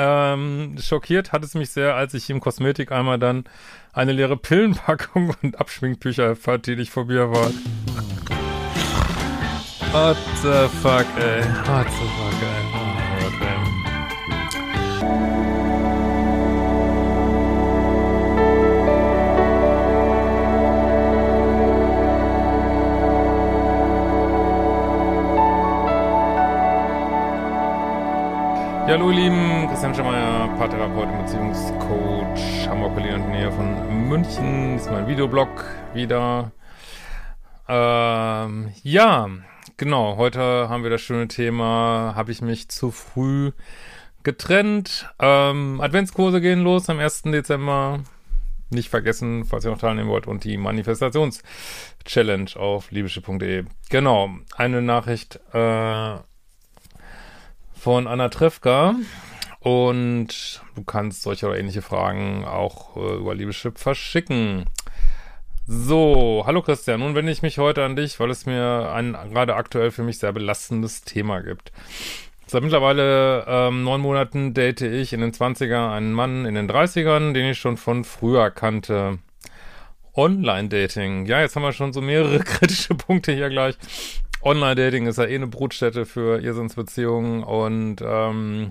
Ähm, schockiert hat es mich sehr, als ich im Kosmetik einmal dann eine leere Pillenpackung und Abschminktücher fand, die nicht von mir waren. What the fuck, ey. What the fuck, ey. Ja, hallo ihr Lieben, Christian Schemmer, Paartherapeut und Beziehungscoach, Hamburg, Berlin und Nähe von München. Das ist mein Videoblog wieder. Ähm, ja, genau, heute haben wir das schöne Thema, habe ich mich zu früh getrennt. Ähm, Adventskurse gehen los am 1. Dezember. Nicht vergessen, falls ihr noch teilnehmen wollt, und die Manifestations-Challenge auf liebische.de. Genau, eine Nachricht, äh, von Anna Trefka. Und du kannst solche oder ähnliche Fragen auch äh, über Liebeschip verschicken. So, hallo Christian. Nun wende ich mich heute an dich, weil es mir ein gerade aktuell für mich sehr belastendes Thema gibt. Seit mittlerweile ähm, neun Monaten date ich in den 20er einen Mann in den 30ern, den ich schon von früher kannte. Online-Dating. Ja, jetzt haben wir schon so mehrere kritische Punkte hier gleich. Online-Dating ist ja eh eine Brutstätte für Irrsinnsbeziehungen und ähm,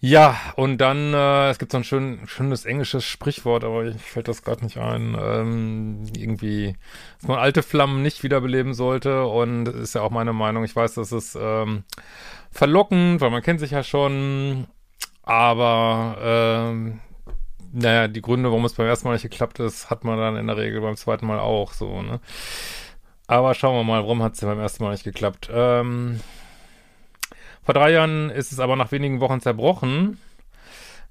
ja, und dann, äh, es gibt so ein schön, schönes englisches Sprichwort, aber ich fällt das gerade nicht ein. Ähm, irgendwie, dass man alte Flammen nicht wiederbeleben sollte. Und ist ja auch meine Meinung. Ich weiß, das ist ähm, verlockend, weil man kennt sich ja schon. Aber ähm, naja, die Gründe, warum es beim ersten Mal nicht geklappt ist, hat man dann in der Regel beim zweiten Mal auch so, ne? Aber schauen wir mal, warum hat es beim ersten Mal nicht geklappt. Ähm, vor drei Jahren ist es aber nach wenigen Wochen zerbrochen,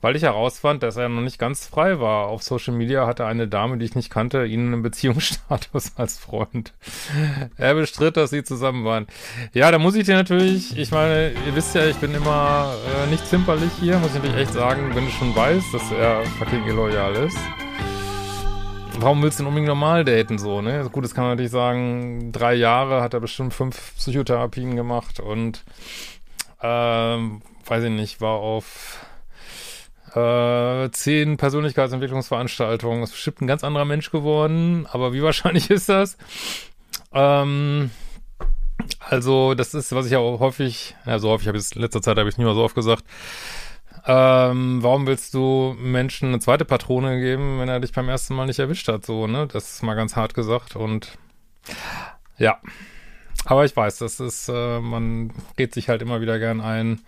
weil ich herausfand, dass er noch nicht ganz frei war. Auf Social Media hatte eine Dame, die ich nicht kannte, ihn im Beziehungsstatus als Freund. er bestritt, dass sie zusammen waren. Ja, da muss ich dir natürlich, ich meine, ihr wisst ja, ich bin immer äh, nicht zimperlich hier, muss ich natürlich echt sagen, wenn du schon weißt, dass er fucking illoyal ist warum willst du denn unbedingt normal daten so, ne? Gut, das kann man natürlich sagen, drei Jahre hat er bestimmt fünf Psychotherapien gemacht und ähm, weiß ich nicht, war auf äh, zehn Persönlichkeitsentwicklungsveranstaltungen. Ist bestimmt ein ganz anderer Mensch geworden, aber wie wahrscheinlich ist das? Ähm, also, das ist, was ich ja auch häufig, ja, so häufig habe ich es in letzter Zeit habe ich nicht mehr so oft gesagt, ähm, warum willst du Menschen eine zweite Patrone geben, wenn er dich beim ersten Mal nicht erwischt hat? So, ne? Das ist mal ganz hart gesagt und ja. Aber ich weiß, das ist, äh, man geht sich halt immer wieder gern ein.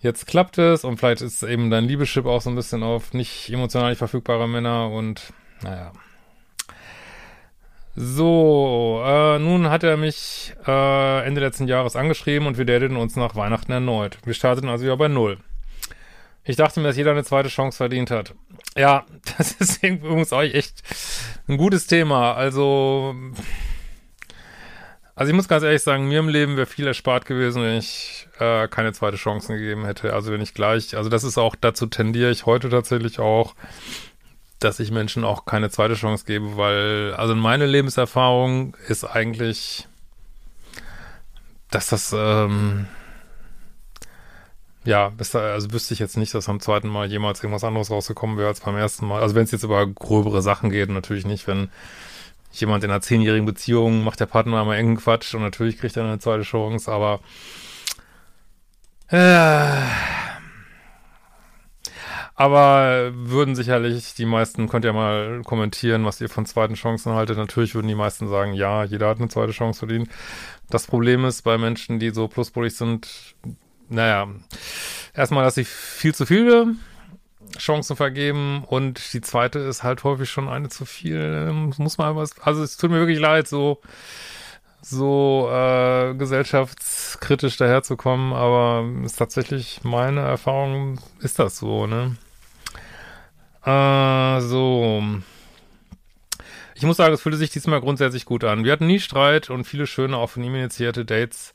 Jetzt klappt es und vielleicht ist eben dein Liebeschip auch so ein bisschen auf nicht emotional nicht verfügbare Männer und naja. So, äh, nun hat er mich äh, Ende letzten Jahres angeschrieben und wir dateten uns nach Weihnachten erneut. Wir starteten also wieder bei Null. Ich dachte mir, dass jeder eine zweite Chance verdient hat. Ja, das ist übrigens auch echt ein gutes Thema. Also, also ich muss ganz ehrlich sagen, mir im Leben wäre viel erspart gewesen, wenn ich äh, keine zweite Chance gegeben hätte. Also wenn ich gleich, also das ist auch, dazu tendiere ich heute tatsächlich auch, dass ich Menschen auch keine zweite Chance gebe, weil, also meine Lebenserfahrung ist eigentlich, dass das, ähm, ja, also wüsste ich jetzt nicht, dass am zweiten Mal jemals irgendwas anderes rausgekommen wäre als beim ersten Mal. Also wenn es jetzt über gröbere Sachen geht, natürlich nicht, wenn jemand in einer zehnjährigen Beziehung macht der Partner mal engen Quatsch und natürlich kriegt er eine zweite Chance, aber äh, aber würden sicherlich die meisten, könnt ihr mal kommentieren, was ihr von zweiten Chancen haltet. Natürlich würden die meisten sagen, ja, jeder hat eine zweite Chance verdient. Das Problem ist bei Menschen, die so pluspolig sind, naja, erstmal, dass sie viel zu viele Chancen vergeben und die zweite ist halt häufig schon eine zu viel. Ähm, muss man was, also es tut mir wirklich leid, so so äh, gesellschaftskritisch daherzukommen, aber ist tatsächlich meine Erfahrung, ist das so, ne? Äh, so. Ich muss sagen, es fühlte sich diesmal grundsätzlich gut an. Wir hatten nie Streit und viele schöne, auch von ihm initiierte Dates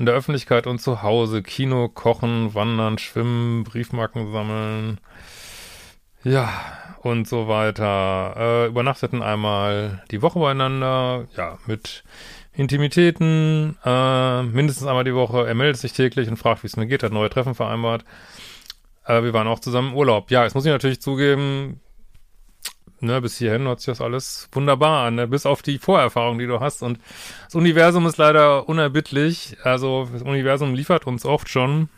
in der Öffentlichkeit und zu Hause. Kino, Kochen, Wandern, Schwimmen, Briefmarken sammeln. Ja, und so weiter. Äh, übernachteten einmal die Woche beieinander. Ja, mit Intimitäten, äh, mindestens einmal die Woche. Er meldet sich täglich und fragt, wie es mir geht, hat neue Treffen vereinbart. Äh, wir waren auch zusammen im Urlaub. Ja, jetzt muss ich natürlich zugeben, ne, bis hierhin hört sich das alles wunderbar an, ne? bis auf die Vorerfahrung, die du hast. Und das Universum ist leider unerbittlich. Also das Universum liefert uns oft schon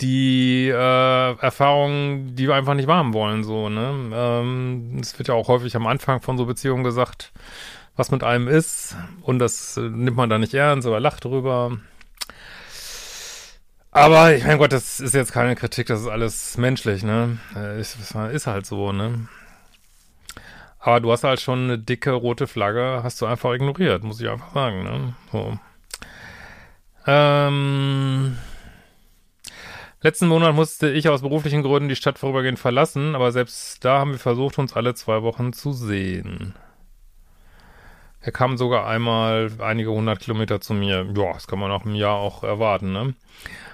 die äh, Erfahrungen, die wir einfach nicht wahrhaben wollen. So, ne? Ähm, es wird ja auch häufig am Anfang von so Beziehungen gesagt, was mit einem ist. Und das äh, nimmt man da nicht ernst oder lacht drüber. Aber ich mein Gott, das ist jetzt keine Kritik, das ist alles menschlich, ne? Äh, ist, ist halt so, ne? Aber du hast halt schon eine dicke rote Flagge, hast du einfach ignoriert, muss ich einfach sagen, ne? So. Ähm, letzten Monat musste ich aus beruflichen Gründen die Stadt vorübergehend verlassen, aber selbst da haben wir versucht, uns alle zwei Wochen zu sehen. Er kam sogar einmal einige hundert Kilometer zu mir. Ja, das kann man auch im Jahr auch erwarten, ne?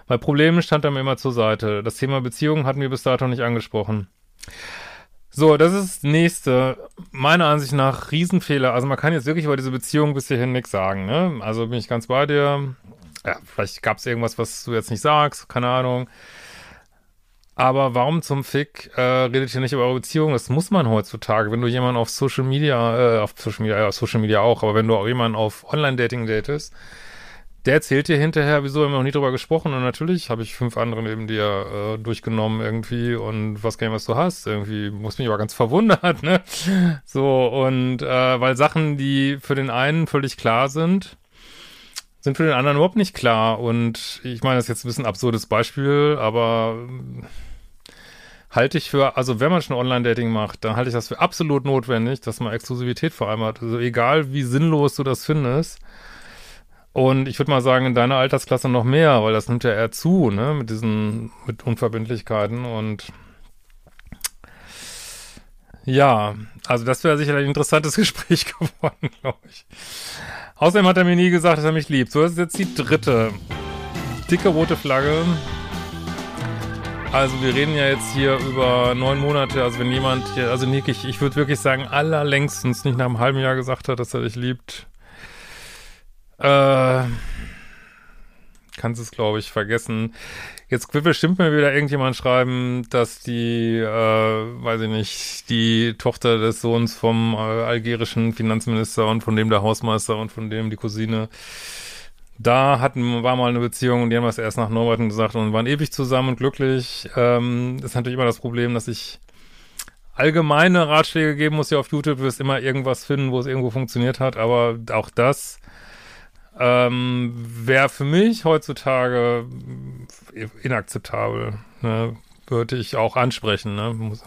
Bei Problemen stand er mir immer zur Seite. Das Thema Beziehungen hatten wir bis dato nicht angesprochen. So, das ist das nächste. Meiner Ansicht nach Riesenfehler. Also man kann jetzt wirklich über diese Beziehung bis hierhin nichts sagen, ne? Also bin ich ganz bei dir. Ja, vielleicht gab es irgendwas, was du jetzt nicht sagst, keine Ahnung. Aber warum zum Fick äh, redet ihr nicht über eure Beziehung? Das muss man heutzutage. Wenn du jemanden auf Social Media, äh, auf Social Media, ja, Social Media auch, aber wenn du auch jemanden auf Online-Dating datest, der erzählt dir hinterher, wieso haben wir noch nie drüber gesprochen und natürlich habe ich fünf andere neben dir äh, durchgenommen irgendwie und was nicht, was du hast. Irgendwie muss mich aber ganz verwundert, ne? So, und äh, weil Sachen, die für den einen völlig klar sind, sind für den anderen überhaupt nicht klar. Und ich meine, das ist jetzt ein bisschen ein absurdes Beispiel, aber halte ich für, also wenn man schon Online-Dating macht, dann halte ich das für absolut notwendig, dass man Exklusivität vereinbart. Also egal wie sinnlos du das findest, und ich würde mal sagen, in deiner Altersklasse noch mehr, weil das nimmt ja eher zu, ne, mit diesen, mit Unverbindlichkeiten und ja, also das wäre sicher ein interessantes Gespräch geworden, glaube ich. Außerdem hat er mir nie gesagt, dass er mich liebt. So, das ist jetzt die dritte. Dicke rote Flagge. Also wir reden ja jetzt hier über neun Monate. Also wenn jemand hier, also Nick, ich, ich würde wirklich sagen, allerlängstens nicht nach einem halben Jahr gesagt hat, dass er dich liebt, äh, kannst es, glaube ich, vergessen. Jetzt wird bestimmt mal wieder irgendjemand schreiben, dass die, äh, weiß ich nicht, die Tochter des Sohns vom äh, algerischen Finanzminister und von dem der Hausmeister und von dem die Cousine, da hatten, war mal eine Beziehung und die haben das erst nach neun gesagt und waren ewig zusammen und glücklich. Ähm, das ist natürlich immer das Problem, dass ich allgemeine Ratschläge geben muss ja auf YouTube, wirst immer irgendwas finden, wo es irgendwo funktioniert hat, aber auch das ähm, wäre für mich heutzutage inakzeptabel. Ne? Würde ich auch ansprechen. Ne? Muss,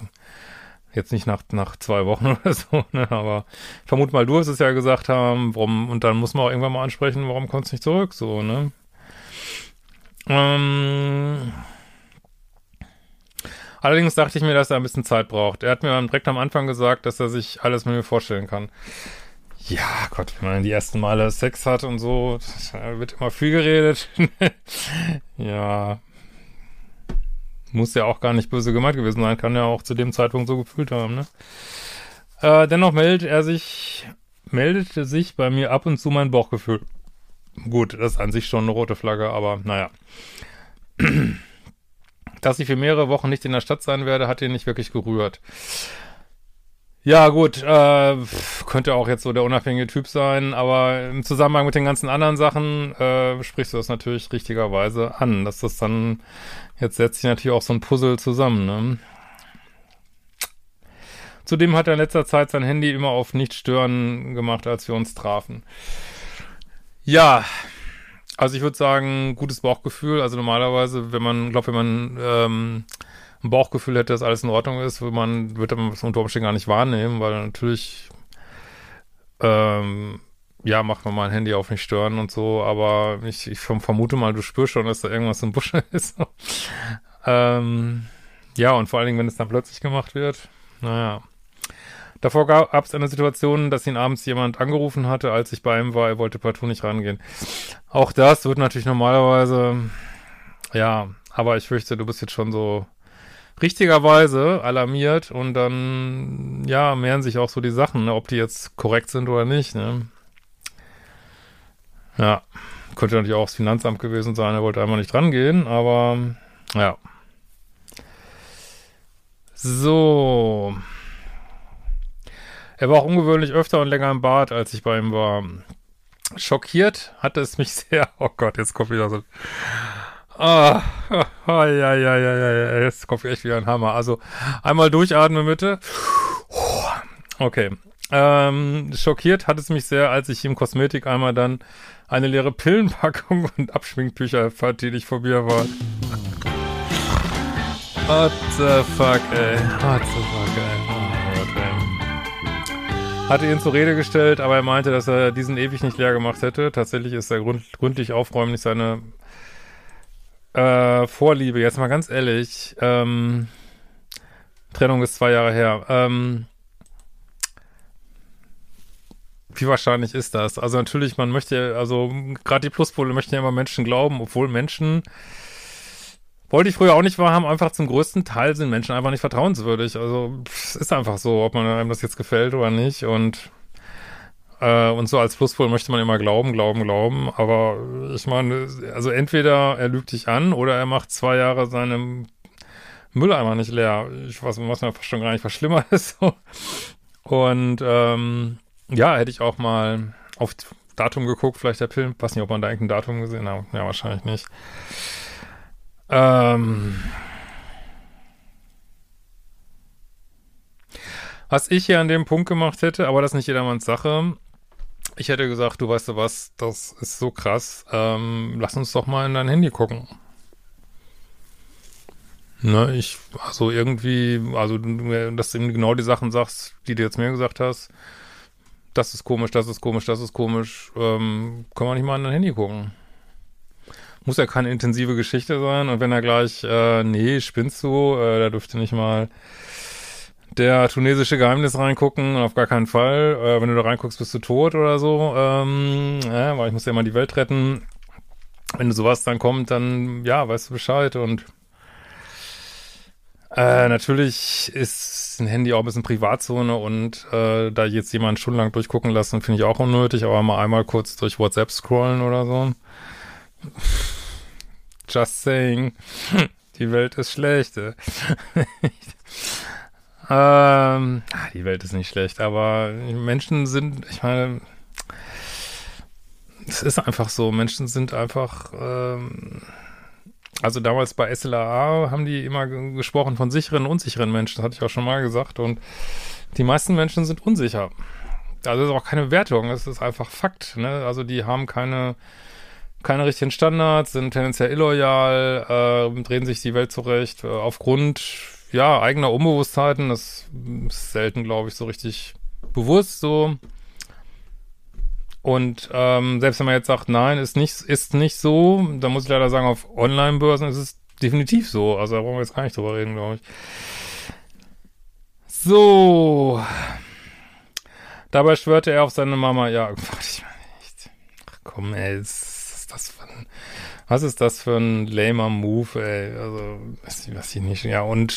jetzt nicht nach, nach zwei Wochen oder so, ne? aber ich vermute mal, du hast es ja gesagt haben, warum, und dann muss man auch irgendwann mal ansprechen, warum kommst du nicht zurück, so, ne? Ähm, allerdings dachte ich mir, dass er ein bisschen Zeit braucht. Er hat mir direkt am Anfang gesagt, dass er sich alles mit mir vorstellen kann. Ja, Gott, wenn man die ersten Male Sex hat und so, wird immer viel geredet. ja. Muss ja auch gar nicht böse gemeint gewesen sein, kann ja auch zu dem Zeitpunkt so gefühlt haben, ne? Äh, dennoch meldet er sich, meldete sich bei mir ab und zu mein Bauchgefühl. Gut, das ist an sich schon eine rote Flagge, aber naja. Dass ich für mehrere Wochen nicht in der Stadt sein werde, hat ihn nicht wirklich gerührt. Ja, gut, äh, könnte auch jetzt so der unabhängige Typ sein, aber im Zusammenhang mit den ganzen anderen Sachen äh, sprichst du das natürlich richtigerweise an, dass das dann, jetzt setzt sich natürlich auch so ein Puzzle zusammen, ne? Zudem hat er in letzter Zeit sein Handy immer auf nicht stören gemacht, als wir uns trafen. Ja, also ich würde sagen, gutes Bauchgefühl. Also normalerweise, wenn man, glaube wenn man ähm, ein Bauchgefühl hätte, dass alles in Ordnung ist, würde man, würde man das unter Umständen gar nicht wahrnehmen, weil natürlich, ähm, ja, macht man mal ein Handy auf nicht stören und so, aber ich, ich vermute mal, du spürst schon, dass da irgendwas im Busche ist. ähm, ja, und vor allen Dingen, wenn es dann plötzlich gemacht wird, naja. Davor gab es eine Situation, dass ihn abends jemand angerufen hatte, als ich bei ihm war, er wollte partout nicht rangehen. Auch das wird natürlich normalerweise, ja, aber ich fürchte, du bist jetzt schon so richtigerweise alarmiert und dann, ja, mehren sich auch so die Sachen, ne, ob die jetzt korrekt sind oder nicht, ne. Ja, könnte natürlich auch das Finanzamt gewesen sein, er wollte einfach nicht dran gehen, aber ja. So. Er war auch ungewöhnlich öfter und länger im Bad, als ich bei ihm war. Schockiert hatte es mich sehr. Oh Gott, jetzt kommt wieder so. Ah, ah ja, ja, ja, ja, jetzt kommt echt wieder ein Hammer. Also einmal durchatmen bitte. Okay. Ähm, schockiert hat es mich sehr, als ich im Kosmetik einmal dann eine leere Pillenpackung und Abschminktücher fand, die nicht von mir waren. What the fuck, ey. What the fuck, ey. Oh Gott, ey. Hatte ihn zur Rede gestellt, aber er meinte, dass er diesen ewig nicht leer gemacht hätte. Tatsächlich ist er gründlich aufräumen nicht seine äh, Vorliebe. Jetzt mal ganz ehrlich. Ähm, Trennung ist zwei Jahre her. Ähm, wie wahrscheinlich ist das? Also natürlich, man möchte, also gerade die Pluspole möchten ja immer Menschen glauben, obwohl Menschen, wollte ich früher auch nicht wahrhaben, einfach zum größten Teil sind Menschen einfach nicht vertrauenswürdig. Also es ist einfach so, ob man einem das jetzt gefällt oder nicht. Und äh, und so als Pluspol möchte man immer glauben, glauben, glauben. Aber ich meine, also entweder er lügt dich an oder er macht zwei Jahre seinen Mülleimer nicht leer. Ich weiß, was mir fast schon gar nicht, was schlimmer ist. Und ähm, ja, hätte ich auch mal auf Datum geguckt, vielleicht der Film. Weiß nicht, ob man da irgendein Datum gesehen hat. Ja, wahrscheinlich nicht. Ähm. Was ich hier an dem Punkt gemacht hätte, aber das ist nicht jedermanns Sache. Ich hätte gesagt, du weißt du was, das ist so krass. Ähm, lass uns doch mal in dein Handy gucken. Ne, ich, also irgendwie, also, dass du genau die Sachen sagst, die du jetzt mir gesagt hast das ist komisch, das ist komisch, das ist komisch, ähm, kann man nicht mal an dein Handy gucken. Muss ja keine intensive Geschichte sein und wenn er gleich, äh, nee, spinnst du, äh, da dürfte nicht mal der tunesische Geheimnis reingucken, auf gar keinen Fall. Äh, wenn du da reinguckst, bist du tot oder so, ähm, äh, weil ich muss ja mal die Welt retten. Wenn du sowas dann kommt, dann, ja, weißt du Bescheid und äh, natürlich ist ein Handy auch ein bisschen Privatzone und äh, da jetzt jemand stundenlang durchgucken lassen, finde ich auch unnötig, aber mal einmal kurz durch WhatsApp scrollen oder so. Just saying. Die Welt ist schlecht. ähm, die Welt ist nicht schlecht, aber Menschen sind, ich meine, es ist einfach so, Menschen sind einfach ähm, also damals bei SLAA haben die immer gesprochen von sicheren und unsicheren Menschen, das hatte ich auch schon mal gesagt. Und die meisten Menschen sind unsicher. Also das ist auch keine Wertung, es ist einfach Fakt. Ne? Also die haben keine, keine richtigen Standards, sind tendenziell illoyal, äh, drehen sich die Welt zurecht äh, aufgrund ja eigener Unbewusstheiten. Das ist selten, glaube ich, so richtig bewusst so. Und ähm, selbst wenn man jetzt sagt, nein, ist nicht, ist nicht so, dann muss ich leider sagen, auf Online-Börsen ist es definitiv so. Also da brauchen wir jetzt gar nicht drüber reden, glaube ich. So. Dabei schwörte er auf seine Mama, ja, ich mal nicht. Ach komm, ey, ist das für ein, was ist das für ein lamer Move, ey? Also, weiß ich, was ich nicht, ja, und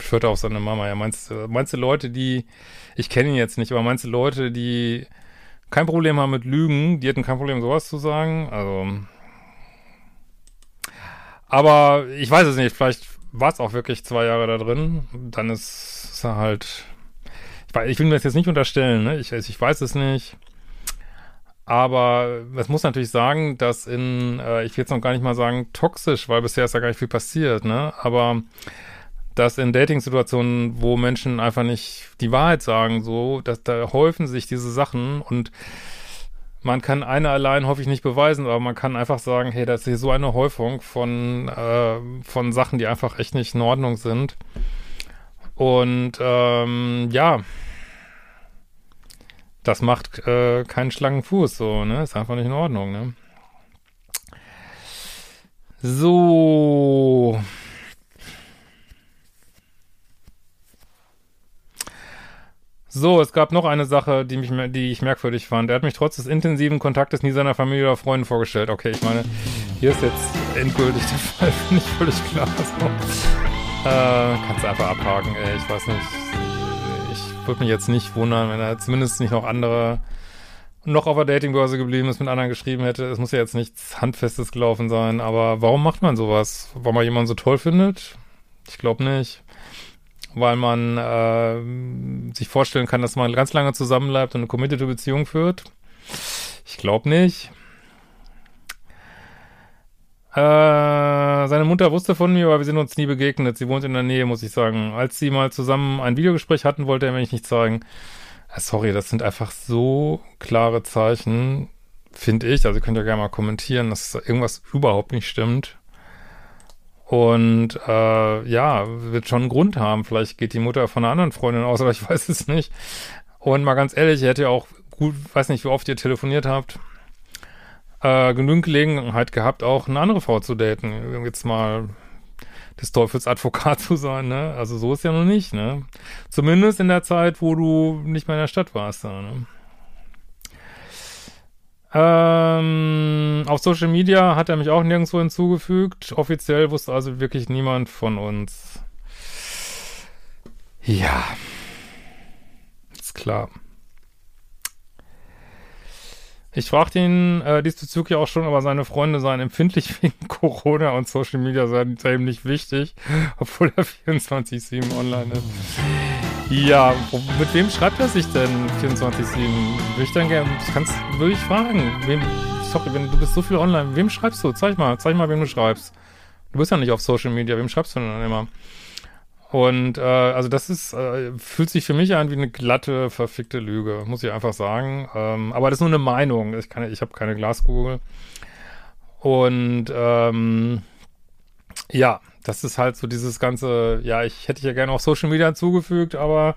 schwörte auf seine Mama, ja, meinst du, meinst du Leute, die, ich kenne ihn jetzt nicht, aber meinst du Leute, die kein Problem haben mit Lügen. Die hätten kein Problem, sowas zu sagen. Also. Aber ich weiß es nicht. Vielleicht war es auch wirklich zwei Jahre da drin. Dann ist, ist er halt. Ich, weiß, ich will mir das jetzt nicht unterstellen, ne? Ich, ich weiß es nicht. Aber es muss natürlich sagen, dass in, äh, ich will jetzt noch gar nicht mal sagen toxisch, weil bisher ist ja gar nicht viel passiert, ne? Aber dass in Dating-Situationen, wo Menschen einfach nicht die Wahrheit sagen, so, dass da häufen sich diese Sachen und man kann eine allein häufig nicht beweisen, aber man kann einfach sagen, hey, das ist hier so eine Häufung von, äh, von Sachen, die einfach echt nicht in Ordnung sind. Und ähm, ja, das macht äh, keinen schlanken Fuß, so, ne? Ist einfach nicht in Ordnung, ne? So. So, es gab noch eine Sache, die, mich, die ich merkwürdig fand. Er hat mich trotz des intensiven Kontaktes nie seiner Familie oder Freunden vorgestellt. Okay, ich meine, hier ist jetzt endgültig der Fall, finde ich völlig klar. So. Äh, kannst du einfach abhaken, ey. Ich weiß nicht. Ich würde mich jetzt nicht wundern, wenn er zumindest nicht noch andere noch auf der Datingbörse geblieben ist, mit anderen geschrieben hätte. Es muss ja jetzt nichts Handfestes gelaufen sein, aber warum macht man sowas? Weil man jemanden so toll findet? Ich glaube nicht. Weil man äh, sich vorstellen kann, dass man ganz lange zusammenbleibt und eine committed Beziehung führt. Ich glaube nicht. Äh, seine Mutter wusste von mir, aber wir sind uns nie begegnet. Sie wohnt in der Nähe, muss ich sagen. Als sie mal zusammen ein Videogespräch hatten, wollte er mir nicht zeigen. Äh, sorry, das sind einfach so klare Zeichen, finde ich. Also ihr könnt ja gerne mal kommentieren, dass irgendwas überhaupt nicht stimmt. Und äh, ja, wird schon einen Grund haben. Vielleicht geht die Mutter von einer anderen Freundin aus, aber ich weiß es nicht. Und mal ganz ehrlich, ihr hättet ja auch gut, weiß nicht, wie oft ihr telefoniert habt äh, genügend Gelegenheit gehabt, auch eine andere Frau zu daten. Jetzt mal des Teufels Advokat zu sein, ne? Also so ist ja noch nicht, ne? Zumindest in der Zeit, wo du nicht mehr in der Stadt warst, da, ne? Ähm, auf Social Media hat er mich auch nirgendwo hinzugefügt. Offiziell wusste also wirklich niemand von uns. Ja. Ist klar. Ich fragte ihn äh, diesbezüglich auch schon, aber seine Freunde seien empfindlich wegen Corona und Social Media seien ihm nicht wichtig, obwohl er 24-7 online ist. Ja, mit wem schreibt er sich denn 24-7? Will ich dann gerne, kannst, würde ich fragen. Wem, sorry, wenn du bist so viel online, wem schreibst du? Zeig mal, zeig mal, wem du schreibst. Du bist ja nicht auf Social Media, wem schreibst du denn dann immer? Und äh, also das ist, äh, fühlt sich für mich an wie eine glatte, verfickte Lüge, muss ich einfach sagen. Ähm, aber das ist nur eine Meinung. Ich, kann, ich habe keine Glaskugel. Und ähm, ja, das ist halt so dieses ganze, ja, ich hätte ja gerne auch Social Media hinzugefügt, aber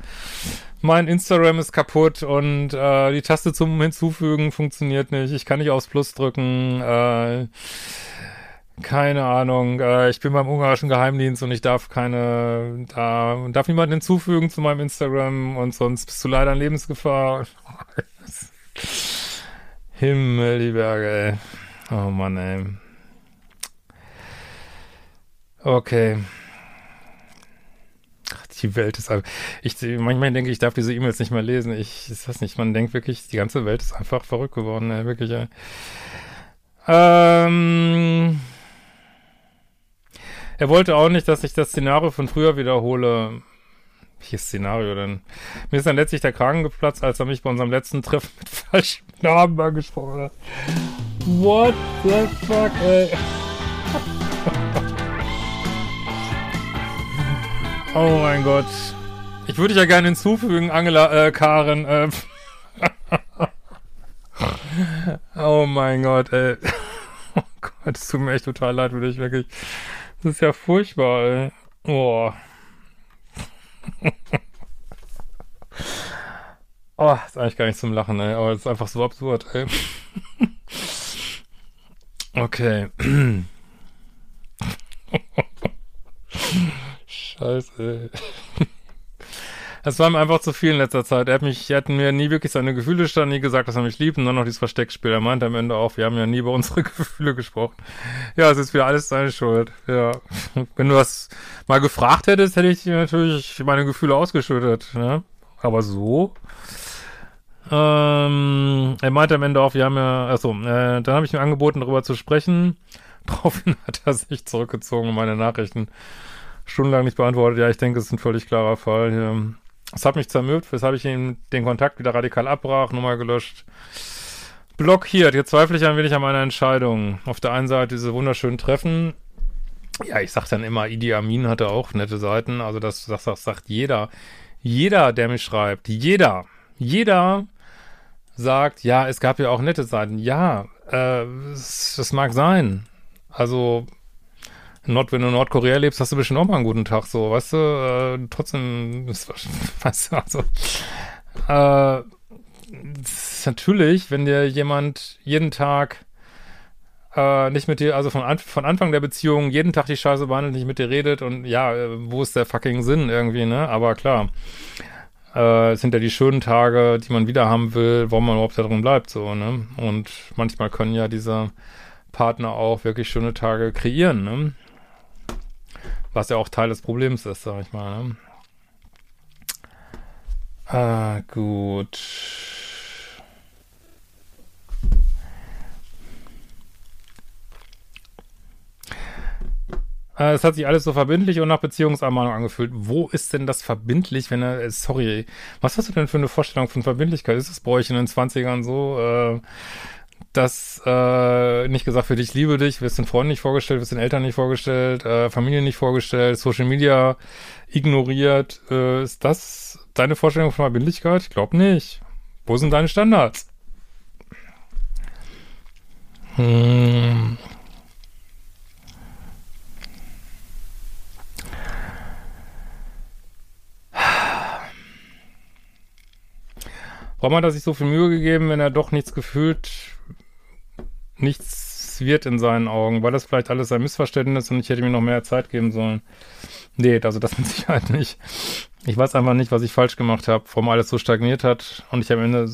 mein Instagram ist kaputt und äh, die Taste zum Hinzufügen funktioniert nicht. Ich kann nicht aufs Plus drücken. Äh, keine Ahnung, äh, ich bin beim ungarischen Geheimdienst und ich darf keine, da darf niemand hinzufügen zu meinem Instagram und sonst bist du leider in Lebensgefahr. Himmel, die Berge, ey. Oh Mann, ey. Okay. Die Welt ist einfach, ich, manchmal denke ich, ich darf diese E-Mails nicht mehr lesen. Ich, ist das nicht, man denkt wirklich, die ganze Welt ist einfach verrückt geworden, ey, wirklich, ey. Ähm, er wollte auch nicht, dass ich das Szenario von früher wiederhole. Welches Szenario denn? Mir ist dann letztlich der Kragen geplatzt, als er mich bei unserem letzten Treffen mit falschem Namen angesprochen hat. What the fuck, ey? oh mein Gott. Ich würde dich ja gerne hinzufügen, Angela, äh, Karen, äh. oh mein Gott, ey. Oh Gott, es tut mir echt total leid für dich, wirklich. Das ist ja furchtbar, ey. Oh. oh, ist eigentlich gar nicht zum Lachen, ey. Aber es ist einfach so absurd, ey. okay. Scheiße, ey. Es war ihm einfach zu viel in letzter Zeit. Er hat mich, er hat mir nie wirklich seine Gefühle stand, nie gesagt, dass er mich liebt und dann noch dieses Versteckspiel. Er meinte am Ende auch, wir haben ja nie über unsere Gefühle gesprochen. Ja, es ist wieder alles seine Schuld. Ja. Wenn du das mal gefragt hättest, hätte ich natürlich meine Gefühle ausgeschüttet, ne? Aber so? Ähm, er meinte am Ende auch, wir haben ja, achso, äh, dann habe ich ihm angeboten, darüber zu sprechen. Daraufhin hat er sich zurückgezogen und meine Nachrichten stundenlang nicht beantwortet. Ja, ich denke, es ist ein völlig klarer Fall hier. Es hat mich zermürbt, weshalb ich ihm den Kontakt wieder radikal abbrach, Nummer gelöscht. Blockiert. Jetzt zweifle ich ein wenig an meiner Entscheidung. Auf der einen Seite diese wunderschönen Treffen. Ja, ich sag dann immer, Idi Amin hatte auch nette Seiten. Also das, das, das sagt jeder. Jeder, der mich schreibt. Jeder. Jeder sagt, ja, es gab ja auch nette Seiten. Ja, äh, das mag sein. Also Nord, wenn du in Nordkorea lebst, hast du bestimmt auch mal einen guten Tag, so, weißt du, äh, trotzdem, das, weißt du, also, äh, natürlich, wenn dir jemand jeden Tag äh, nicht mit dir, also von, von Anfang der Beziehung jeden Tag die Scheiße behandelt, nicht mit dir redet und ja, äh, wo ist der fucking Sinn irgendwie, ne? Aber klar, äh, sind ja die schönen Tage, die man wieder haben will, warum man überhaupt da drin bleibt, so, ne? Und manchmal können ja diese Partner auch wirklich schöne Tage kreieren, ne? Was ja auch Teil des Problems ist, sag ich mal. Ne? Ah, gut. Äh, es hat sich alles so verbindlich und nach Beziehungsanmahnung angefühlt. Wo ist denn das verbindlich, wenn er, äh, sorry, was hast du denn für eine Vorstellung von Verbindlichkeit? Ist es bei euch in den 20ern so? Äh, dass äh, nicht gesagt wird, ich liebe dich, wirst den Freunden nicht vorgestellt, wirst den Eltern nicht vorgestellt, äh, Familie nicht vorgestellt, Social Media ignoriert. Äh, ist das deine Vorstellung von Verbindlichkeit? Ich glaube nicht. Wo sind deine Standards? Hm. Warum hat er sich so viel Mühe gegeben, wenn er doch nichts gefühlt, nichts wird in seinen Augen? War das vielleicht alles ein Missverständnis und ich hätte mir noch mehr Zeit geben sollen? Nee, also das mit Sicherheit nicht. Ich weiß einfach nicht, was ich falsch gemacht habe, warum alles so stagniert hat und ich am Ende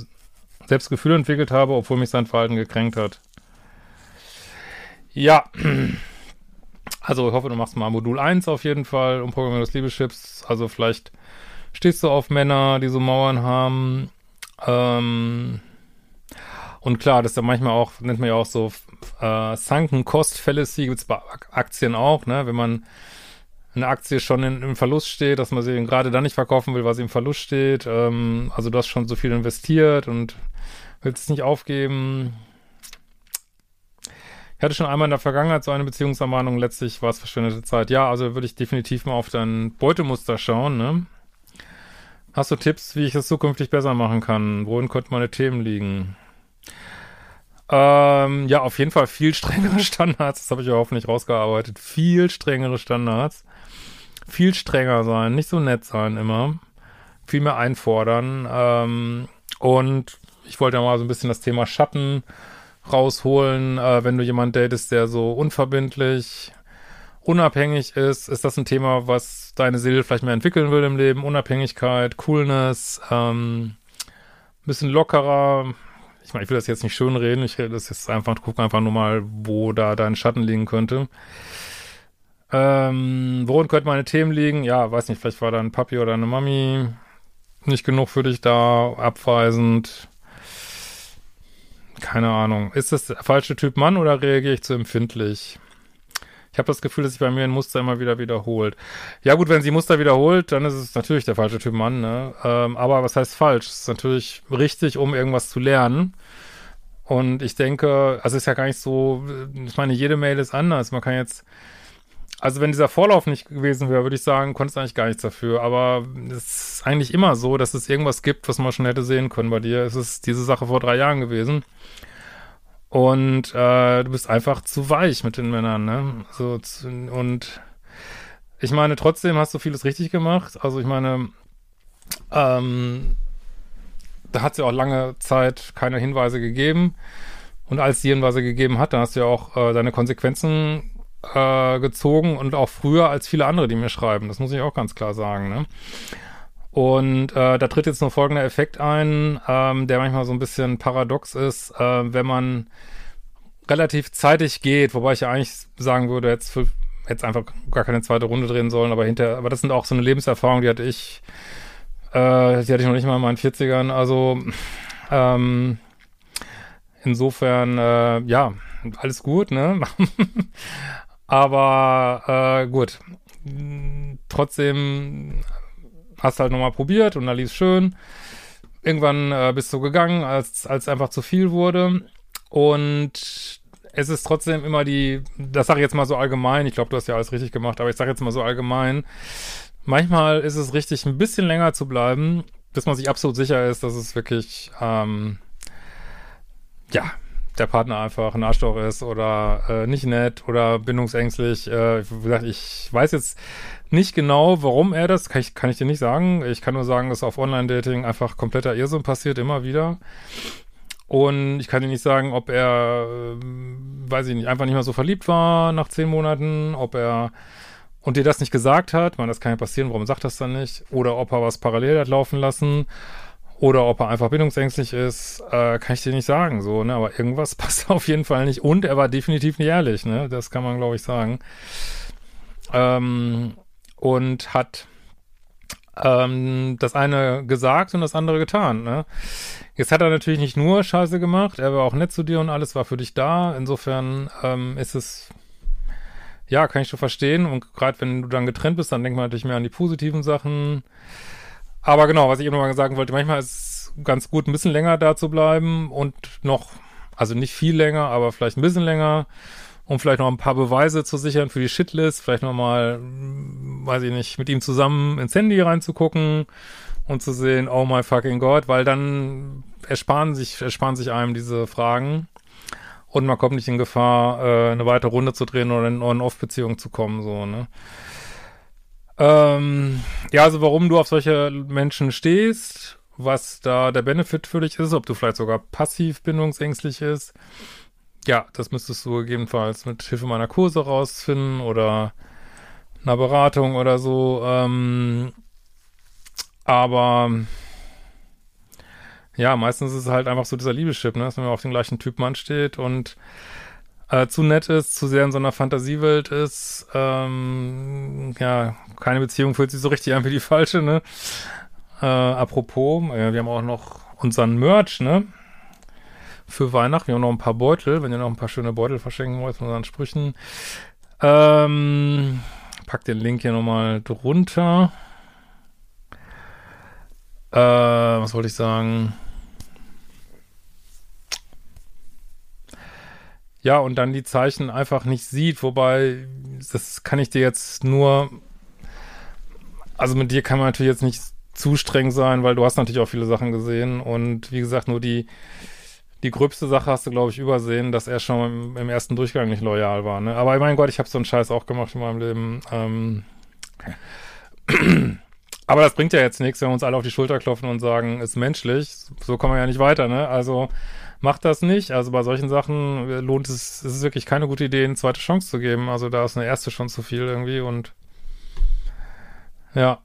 selbst Gefühle entwickelt habe, obwohl mich sein Verhalten gekränkt hat. Ja, also ich hoffe, du machst mal Modul 1 auf jeden Fall, umprogrammieren des Liebeschips. Also vielleicht stehst du auf Männer, die so Mauern haben ähm, und klar, das ist ja manchmal auch, nennt man ja auch so äh, Sunken Cost Fallacy, gibt's bei Aktien auch, ne? Wenn man eine Aktie schon in, im Verlust steht, dass man sie gerade dann nicht verkaufen will, weil sie im Verlust steht. Ähm, also du hast schon so viel investiert und willst es nicht aufgeben. Ich hatte schon einmal in der Vergangenheit so eine Beziehungsermahnung, letztlich war es verschwendete Zeit. Ja, also würde ich definitiv mal auf dein Beutemuster schauen, ne? Hast du Tipps, wie ich es zukünftig besser machen kann? Wohin könnten meine Themen liegen? Ähm, ja, auf jeden Fall viel strengere Standards. Das habe ich ja hoffentlich rausgearbeitet. Viel strengere Standards. Viel strenger sein, nicht so nett sein immer. Viel mehr einfordern. Ähm, und ich wollte ja mal so ein bisschen das Thema Schatten rausholen. Äh, wenn du jemanden datest, der so unverbindlich, unabhängig ist, ist das ein Thema, was deine Seele vielleicht mehr entwickeln will im Leben. Unabhängigkeit, Coolness, ähm, bisschen lockerer. Ich meine, ich will das jetzt nicht schön reden. Ich das jetzt einfach, gucke einfach nur mal, wo da dein Schatten liegen könnte. Ähm, worin könnten meine Themen liegen? Ja, weiß nicht, vielleicht war da ein Papi oder eine Mami nicht genug für dich da, abweisend. Keine Ahnung. Ist das der falsche Typ Mann oder reagiere ich zu empfindlich? Ich habe das Gefühl, dass sich bei mir ein Muster immer wieder wiederholt. Ja gut, wenn sie Muster wiederholt, dann ist es natürlich der falsche Typ Mann. Ne? Ähm, aber was heißt falsch? Es ist natürlich richtig, um irgendwas zu lernen. Und ich denke, also ist ja gar nicht so, ich meine, jede Mail ist anders. Man kann jetzt, also wenn dieser Vorlauf nicht gewesen wäre, würde ich sagen, konntest du eigentlich gar nichts dafür. Aber es ist eigentlich immer so, dass es irgendwas gibt, was man schon hätte sehen können bei dir. Es ist diese Sache vor drei Jahren gewesen. Und äh, du bist einfach zu weich mit den Männern, ne? So, zu, und ich meine, trotzdem hast du vieles richtig gemacht. Also ich meine, ähm, da hat es ja auch lange Zeit keine Hinweise gegeben. Und als die Hinweise gegeben hat, dann hast du ja auch äh, deine Konsequenzen äh, gezogen und auch früher als viele andere, die mir schreiben. Das muss ich auch ganz klar sagen, ne? Und äh, da tritt jetzt noch folgender Effekt ein, ähm, der manchmal so ein bisschen paradox ist, äh, wenn man relativ zeitig geht, wobei ich ja eigentlich sagen würde, jetzt für, jetzt einfach gar keine zweite Runde drehen sollen, aber hinter, aber das sind auch so eine Lebenserfahrung, die hatte ich, äh, die hatte ich noch nicht mal in meinen 40ern, also ähm, insofern, äh, ja, alles gut, ne? aber äh, gut. Trotzdem hast halt nochmal probiert und da lief schön. Irgendwann äh, bist du gegangen, als, als einfach zu viel wurde. Und es ist trotzdem immer die, das sage ich jetzt mal so allgemein, ich glaube, du hast ja alles richtig gemacht, aber ich sage jetzt mal so allgemein, manchmal ist es richtig, ein bisschen länger zu bleiben, bis man sich absolut sicher ist, dass es wirklich, ähm, ja, der Partner einfach ein Arschloch ist oder äh, nicht nett oder bindungsängstlich. Äh, wie gesagt, ich weiß jetzt nicht genau, warum er das, kann ich, kann ich dir nicht sagen. Ich kann nur sagen, dass auf Online-Dating einfach kompletter Irrsinn passiert, immer wieder. Und ich kann dir nicht sagen, ob er, äh, weiß ich nicht, einfach nicht mehr so verliebt war nach zehn Monaten, ob er und dir das nicht gesagt hat, man, das kann ja passieren, warum sagt das dann nicht? Oder ob er was parallel hat laufen lassen oder ob er einfach bindungsängstlich ist, äh, kann ich dir nicht sagen, so, ne? Aber irgendwas passt auf jeden Fall nicht. Und er war definitiv nicht ehrlich, ne? Das kann man, glaube ich, sagen. Ähm, und hat ähm, das eine gesagt und das andere getan, ne? Jetzt hat er natürlich nicht nur Scheiße gemacht, er war auch nett zu dir und alles war für dich da. Insofern ähm, ist es ja, kann ich schon verstehen. Und gerade wenn du dann getrennt bist, dann denkt man natürlich mehr an die positiven Sachen. Aber genau, was ich eben nochmal sagen wollte, manchmal ist es ganz gut, ein bisschen länger da zu bleiben und noch, also nicht viel länger, aber vielleicht ein bisschen länger, um vielleicht noch ein paar Beweise zu sichern für die Shitlist, vielleicht nochmal, weiß ich nicht, mit ihm zusammen ins Handy reinzugucken und zu sehen, oh my fucking God, weil dann ersparen sich, ersparen sich einem diese Fragen und man kommt nicht in Gefahr, äh, eine weitere Runde zu drehen oder in eine On-Off-Beziehung zu kommen, so, ne. Ähm, ja, also warum du auf solche Menschen stehst, was da der Benefit für dich ist, ob du vielleicht sogar passiv bindungsängstlich ist. Ja, das müsstest du gegebenenfalls mit Hilfe meiner Kurse rausfinden oder einer Beratung oder so. Ähm, aber ja, meistens ist es halt einfach so dieser Liebeschip, ne, dass man auf den gleichen Typ Mann steht und äh, zu nett ist, zu sehr in so einer Fantasiewelt ist, ähm, ja, keine Beziehung fühlt sich so richtig an wie die falsche, ne? Äh, apropos, äh, wir haben auch noch unseren Merch, ne? Für Weihnachten. Wir haben noch ein paar Beutel, wenn ihr noch ein paar schöne Beutel verschenken wollt von unseren Sprüchen. Ähm, pack den Link hier nochmal drunter. Äh, was wollte ich sagen? Ja, und dann die Zeichen einfach nicht sieht, wobei, das kann ich dir jetzt nur, also mit dir kann man natürlich jetzt nicht zu streng sein, weil du hast natürlich auch viele Sachen gesehen und wie gesagt, nur die, die gröbste Sache hast du, glaube ich, übersehen, dass er schon im, im, ersten Durchgang nicht loyal war, ne? Aber mein Gott, ich habe so einen Scheiß auch gemacht in meinem Leben. Ähm, aber das bringt ja jetzt nichts, wenn wir uns alle auf die Schulter klopfen und sagen, ist menschlich. So kommen wir ja nicht weiter, ne? Also macht das nicht. Also bei solchen Sachen äh, lohnt es, es ist wirklich keine gute Idee, eine zweite Chance zu geben. Also da ist eine erste schon zu viel irgendwie und ja.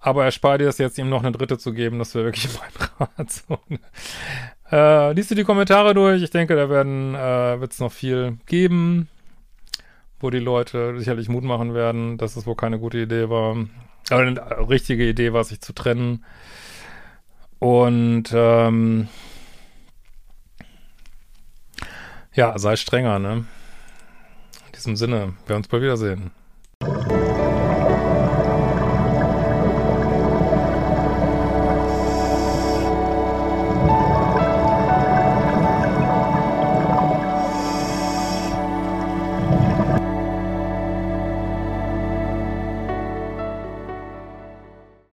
Aber erspare dir das jetzt, ihm noch eine dritte zu geben, das wäre wirklich mein Rat. So, ne? äh, liest du die Kommentare durch? Ich denke, da werden, äh, wird es noch viel geben, wo die Leute sicherlich Mut machen werden, dass es wohl keine gute Idee war. Aber eine richtige Idee war, sich zu trennen. Und ähm, ja, sei strenger, ne? In diesem Sinne, wir uns bald wiedersehen.